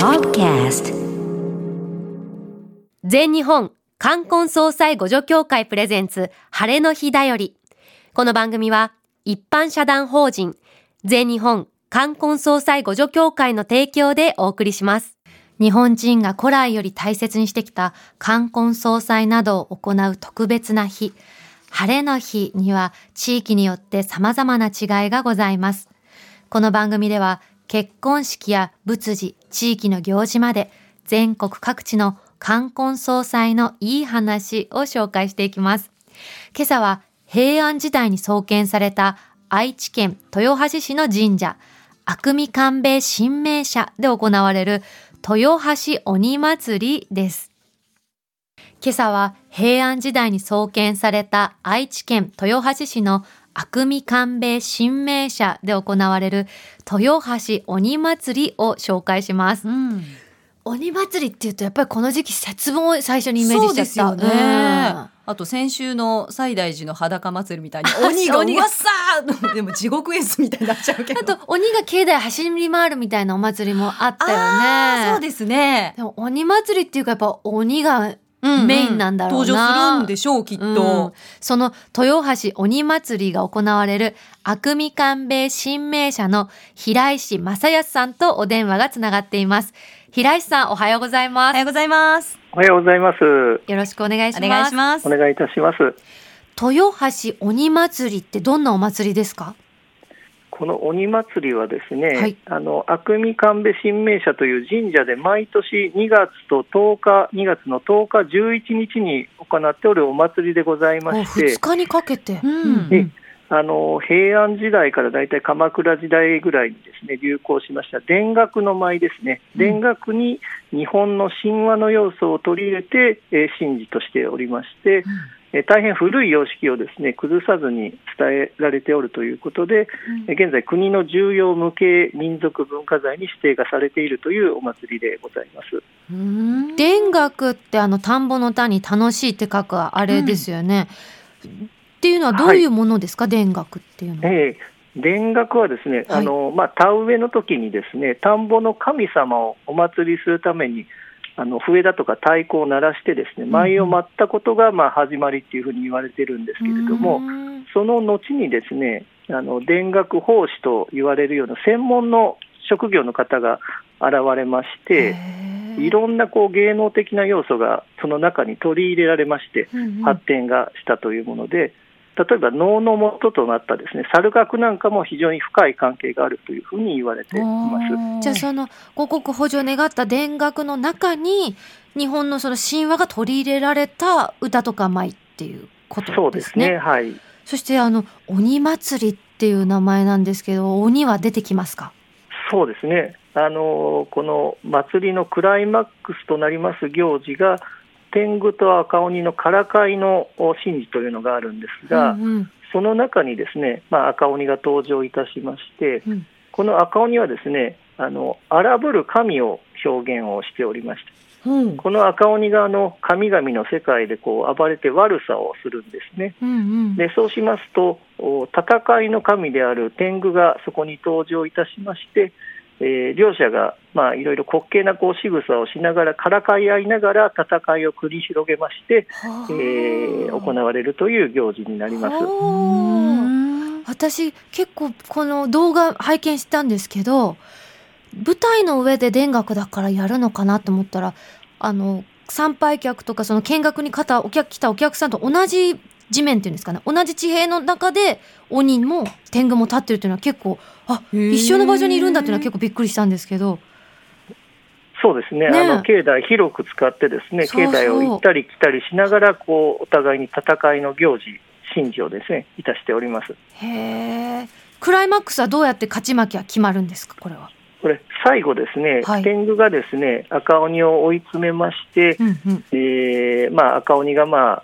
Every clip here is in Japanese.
Podcast. 全日本冠婚葬祭互助協会プレゼンツ晴れの日だより。この番組は一般社団法人全日本冠婚葬祭互助協会の提供でお送りします。日本人が古来より大切にしてきた冠婚葬祭などを行う特別な日晴れの日には地域によって様々な違いがございます。この番組では結婚式や仏事、地域の行事まで全国各地の冠婚葬祭のいい話を紹介していきます。今朝は平安時代に創建された愛知県豊橋市の神社、悪海官兵衛神明社で行われる豊橋鬼祭りです。今朝は平安時代に創建された愛知県豊橋市の悪海官兵衛神明社で行われる豊橋鬼祭りを紹介します。うん。鬼祭りっていうとやっぱりこの時期節分を最初にイメージしちゃった。よね、うん、あと先週の西大寺の裸祭りみたいに 鬼が鬼がさ でも地獄絵図みたいになっちゃうけど。あと鬼が境内走り回るみたいなお祭りもあったよね。そうですね。でも鬼祭りっていうかやっぱ鬼がメインなんだろうな、登場するんでしょうきっと、うん、その豊橋鬼祭りが行われる悪海官兵衛新名社の平石正康さんとお電話がつながっています。平石さんおはようございます。おはようございます。おはようございます。よろしくお願いします。お願いします。お願いいたします。豊橋鬼祭りってどんなお祭りですか？この鬼祭りはですね、はい、あの悪海神戸神明社という神社で毎年2月と10日、2月の10日、11日に行っておるお祭りでございまして、2日にかけて、うん。あの平安時代から大体鎌倉時代ぐらいにですね流行しました田楽の舞ですね、田楽に日本の神話の要素を取り入れて、えー、神事としておりまして、え大変古い様式をですね崩さずに伝えられておるということで、うん、現在、国の重要無形民族文化財に指定がされているというお祭りでございます。田楽ってあの田んぼの田に楽しいって書くあれですよね。うん、っていうのはどういうものですか、はい、田楽っていうのは。えー田楽はですね、はい、あのまあ、田植えの時にですね田んぼの神様をお祭りするためにあの笛だとか太鼓を鳴らしてですね舞を舞ったことがまあ始まりっていうふうに言われてるんですけれども、その後にですねあの田楽法師と言われるような専門の職業の方が現れまして、いろんなこう芸能的な要素がその中に取り入れられまして、発展がしたというもので、例えば能の元となったですね猿楽なんかも非常に深い関係があるというふうに言われています。じゃあその五穀補助を願った田楽の中に日本のその神話が取り入れられた歌とか舞っていうことですね。そうですねはい。そしてあの鬼祭りっていう名前なんですけど鬼は出てきますか？そうですね。あのこの祭りのクライマックスとなります行事が天狗と赤鬼のからかいの神事というのがあるんですが、うんうん、その中にですね、まあ、赤鬼が登場いたしまして、うん、この赤鬼はですねあの荒ぶる神を表現をしておりまして、うん、この赤鬼があの神々の世界でこう暴れて悪さをするんですね、うんうん、でそうしますと戦いの神である天狗がそこに登場いたしましてえー、両者が、まあ、いろいろ滑稽なこう仕草をしながらからかい合いながら戦いを繰り広げまして、えー、行われるという行事になります。私結構この動画拝見したんですけど舞台の上で田楽だからやるのかなと思ったらあの参拝客とかその見学に来たお客来たお客さんと同じ地面っていうんですかね。同じ地平の中で鬼も天狗も立ってるっていうのは結構あ一緒の場所にいるんだっていうのは結構びっくりしたんですけど。そうですね、ね、あの境内広く使ってですね境内を行ったり来たりしながらこうお互いに戦いの行事神事をですねいたしております。へえクライマックスはどうやって勝ち負けは決まるんですかこれは？これ最後ですね、はい、天狗がですね赤鬼を追い詰めまして、うんうん、えー、まあ、赤鬼がまあ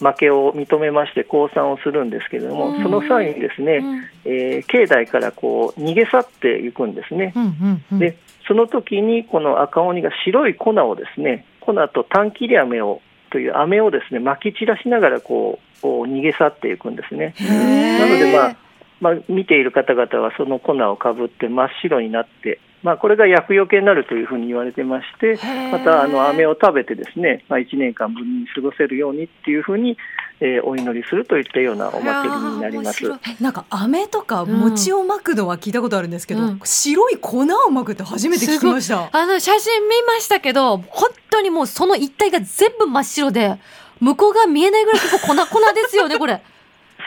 負けを認めまして降参をするんですけれども、その際にですね、うん、えー、境内からこう逃げ去っていくんですね、うんうんうん、でその時にこの赤鬼が白い粉をですね粉と短切り飴をという飴をですね撒き散らしながらこう逃げ去っていくんですね。なので、まあまあ、見ている方々はその粉をかぶって真っ白になってまあ、これが厄除けになるというふうに言われてまして、またあの飴を食べてですね、まあ、1年間無事に過ごせるようにっていうふうに、えー、お祈りするといったようなお祭りになります。なんか飴とか餅を巻くのは聞いたことあるんですけど、うん、白い粉を巻くって初めて聞きました。あの写真見ましたけど、本当にもうその一体が全部真っ白で、向こうが見えないぐらい結構粉々ですよね、これ。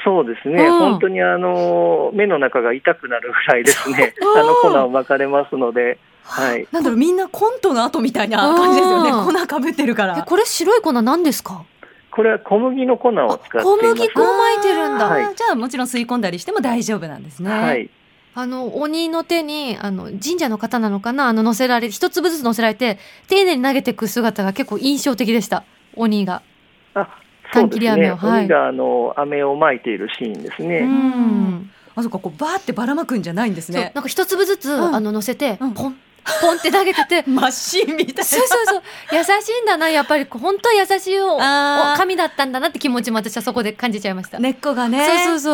そうですね、うん、本当にあの目の中が痛くなるぐらいですね、あの粉をまかれますので。はい、なんだろうみんなコントの後みたいな感じですよね。粉かぶってるから。これ白い粉何ですか？これは小麦の粉を使って小麦粉を巻いてるんだ、はい、じゃあもちろん吸い込んだりしても大丈夫なんですね。はい。あの鬼の手にあの神社の方なのかな？あの乗せられ一粒ずつ乗せられて丁寧に投げていく姿が結構印象的でした。鬼が。あ短切り飴を、はい、鬼があの飴をまいているシーンですね。うん。あそここうバーってばらまくんじゃないんですね。なんか一粒ずつ、うん、あの乗せて、ポンポンって投げてて マシンみたいな。そうそうそう。優しいんだな。やっぱり本当は優しいお神だったんだなって気持ちも私はそこで感じちゃいました。根っこがね。そうそうそう。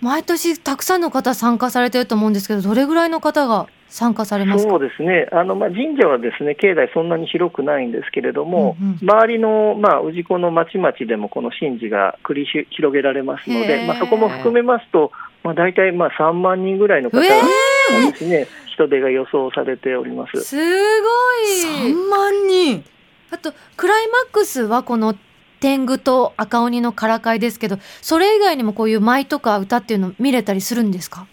毎年たくさんの方参加されてると思うんですけどどれぐらいの方が参加されますそうですね。あの、まあ、神社はですね境内そんなに広くないんですけれども、うんうん、周りの、まあ、氏子の町々でもこの神事が繰り広げられますので、まあ、そこも含めますと、まあ、大体まあ3万人ぐらいの方がですね、人手が予想されております。すごい。3万人あとクライマックスはこの天狗と赤鬼のからかいですけどそれ以外にもこういう舞とか歌っていうの見れたりするんですか？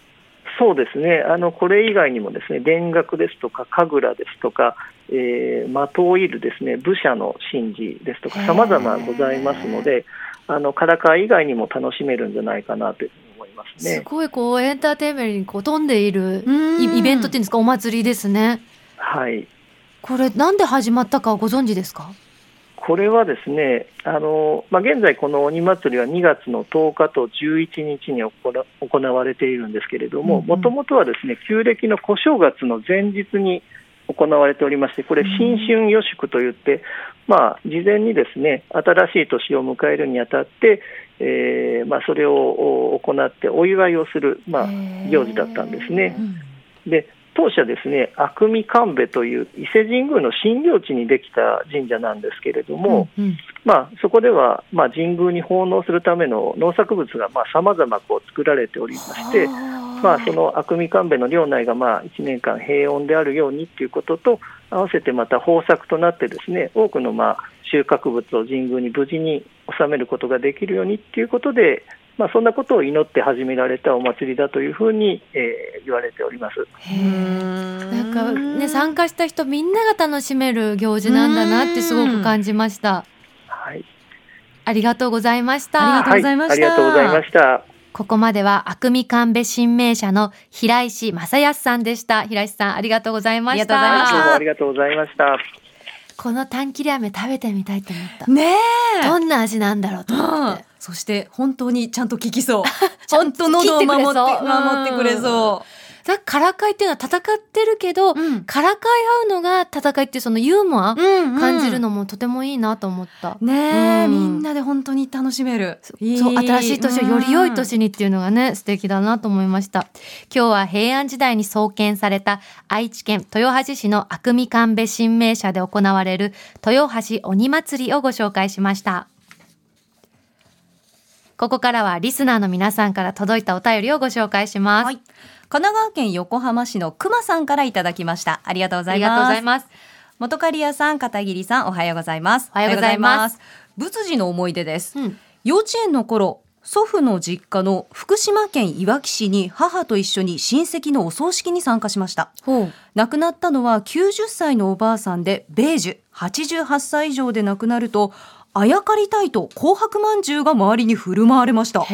そうですね。あのこれ以外にもですね田楽ですとか神楽ですとか、えー、的をいるですね武者の神事ですとかさまざまございますのであのからかい以外にも楽しめるんじゃないかなというふうに思いますね。すごいこうエンターテインメントにこう飛んでいるイベントっていうんですかお祭りですね。はいこれなんで始まったかご存知ですか？これはですね、あのまあ、現在、この鬼祭りは2月の10日と11日に行われているんですけれども、もともとはですね旧暦の小正月の前日に行われておりまして、これ、新春予祝といって、まあ、事前にですね新しい年を迎えるにあたって、えーまあ、それを行ってお祝いをする、まあ、行事だったんですね。で当社ですね、阿久見神戸という伊勢神宮の神領地にできた神社なんですけれども、うんうん、まあ、そこでは、まあ、神宮に奉納するための農作物がさまざ、まこう作られておりまして、まあ、その阿久見神戸の領内がまあ1年間平穏であるようにということと、合わせてまた豊作となってですね多くのまあ収穫物を神宮に無事に収めることができるようにということで、まあ、そんなことを祈って始められたお祭りだというふうに、えー、言われておりますなんか、ね、参加した人みんなが楽しめる行事なんだなってすごく感じました。はい、ありがとうございました。ありがとうございました。はい、ありがとうございました。ここまでは、あくみ神戸新名社の平石正康さんでした。平石さん、ありがとうございました。ありがとうございました。この短切り飴食べてみたいと思った。ねどんな味なんだろうと思って。そして本当にちゃんと効きそう。本当喉を守って 守ってくれそう。だからかいっていうのは戦ってるけど、うん、からかい合うのが戦いっていうそのユーモア感じるのもとてもいいなと思った。ねえ、うん、みんなで本当に楽しめる。そう新しい年をより良い年にっていうのがね、素敵だなと思いました。今日は平安時代に創建された愛知県豊橋市の阿久見神戸神明社で行われる豊橋鬼祭りをご紹介しました。ここからはリスナーの皆さんから届いたお便りをご紹介します。はい神奈川県横浜市のくまさんからいただきました。ありがとうございます。ありがとうございます。元刈谷さん、片桐さん、おはようございます。おはようございます。仏事の思い出です。うん、幼稚園の頃、祖父の実家の福島県いわき市に母と一緒に親戚のお葬式に参加しました亡くなったのは90歳のおばあさんで米寿88歳以上で亡くなるとあやかりたいと紅白まんじゅうが周りに振る舞われました。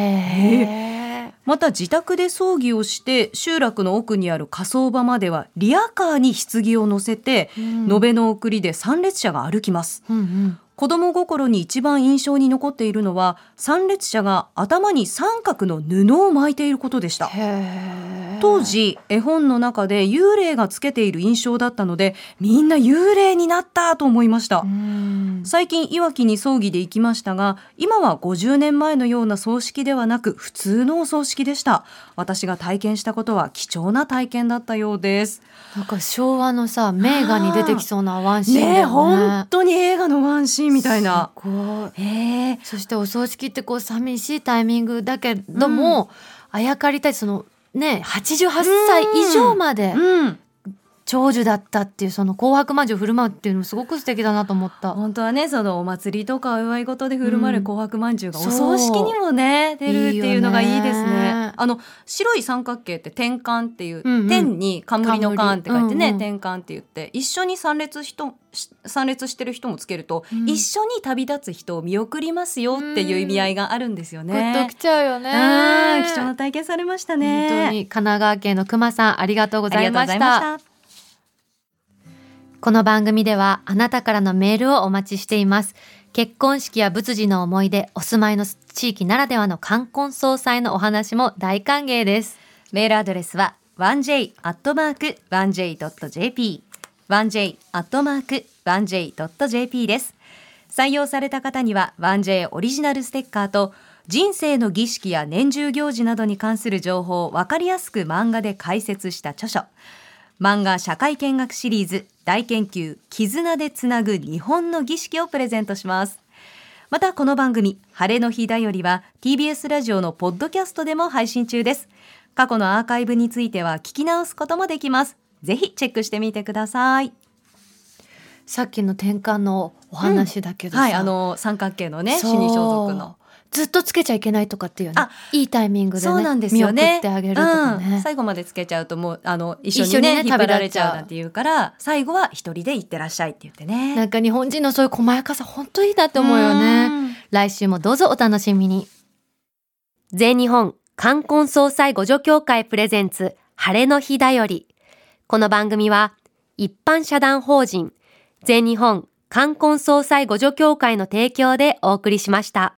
また自宅で葬儀をして集落の奥にある火葬場まではリアカーに棺を乗せて、うん、延べの送りで参列者が歩きます、うんうん、子供心に一番印象に残っているのは参列者が頭に三角の布を巻いていることでした。当時絵本の中で幽霊がつけている印象だったのでみんな幽霊になったと思いました。最近いわきに葬儀で行きましたが今は50年前のような葬式ではなく普通のお葬式でした。私が体験したことは貴重な体験だったようです。なんか昭和のさ名画に出てきそうなワンシーンだよね。ね本当に映画のワンシーンみたいな。すえ。ー、そしてお葬式ってこう寂しいタイミングだけども、うん、あやかりたいそのね88歳以上まで、うん長寿だったっていうその紅白まんじゅう振る舞うっていうのもすごく素敵だなと思った。本当はねそのお祭りとかお祝い事で振る舞う紅白まんじゅうがお葬式にもね出るっていうのがいいですね。あの白い三角形って天冠っていう、うんうん、天に冠の冠って書いてね、うんうん、天冠って言って一緒に参列人参列してる人もつけると、うん、一緒に旅立つ人を見送りますよっていう意味合いがあるんですよね。グッときちゃうよね。貴重な体験されましたね。本当に。神奈川県の熊さんありがとうございました。この番組ではあなたからのメールをお待ちしています。結婚式や仏事の思い出、お住まいの地域ならではの冠婚葬祭のお話も大歓迎です。メールアドレスは 1j.1j.jp 1j.1j.jp です。採用された方には 1j オリジナルステッカーと人生の儀式や年中行事などに関する情報をわかりやすく漫画で解説した著書漫画社会見学シリーズ大研究絆でつなぐ日本の儀式をプレゼントします。またこの番組晴れの日だよりは TBS ラジオのポッドキャストでも配信中です。過去のアーカイブについては聞き直すこともできます。ぜひチェックしてみてください。さっきの転換のお話だけど、うん、はいあの三角形のね死に装束のずっとつけちゃいけないとかっていうねいいタイミングで、ね、そうなんですよね。ってあげるとかね、うん、最後までつけちゃうともうあの一緒にねにね引っ張られちゃうなんて言うから最後は一人で行ってらっしゃいって言ってね。なんか日本人のそういう細やかさ本当いいなって思うよね。来週もどうぞお楽しみに。全日本冠婚葬祭互助協会プレゼンツ晴れの日だより。この番組は一般社団法人全日本冠婚葬祭互助協会の提供でお送りしました。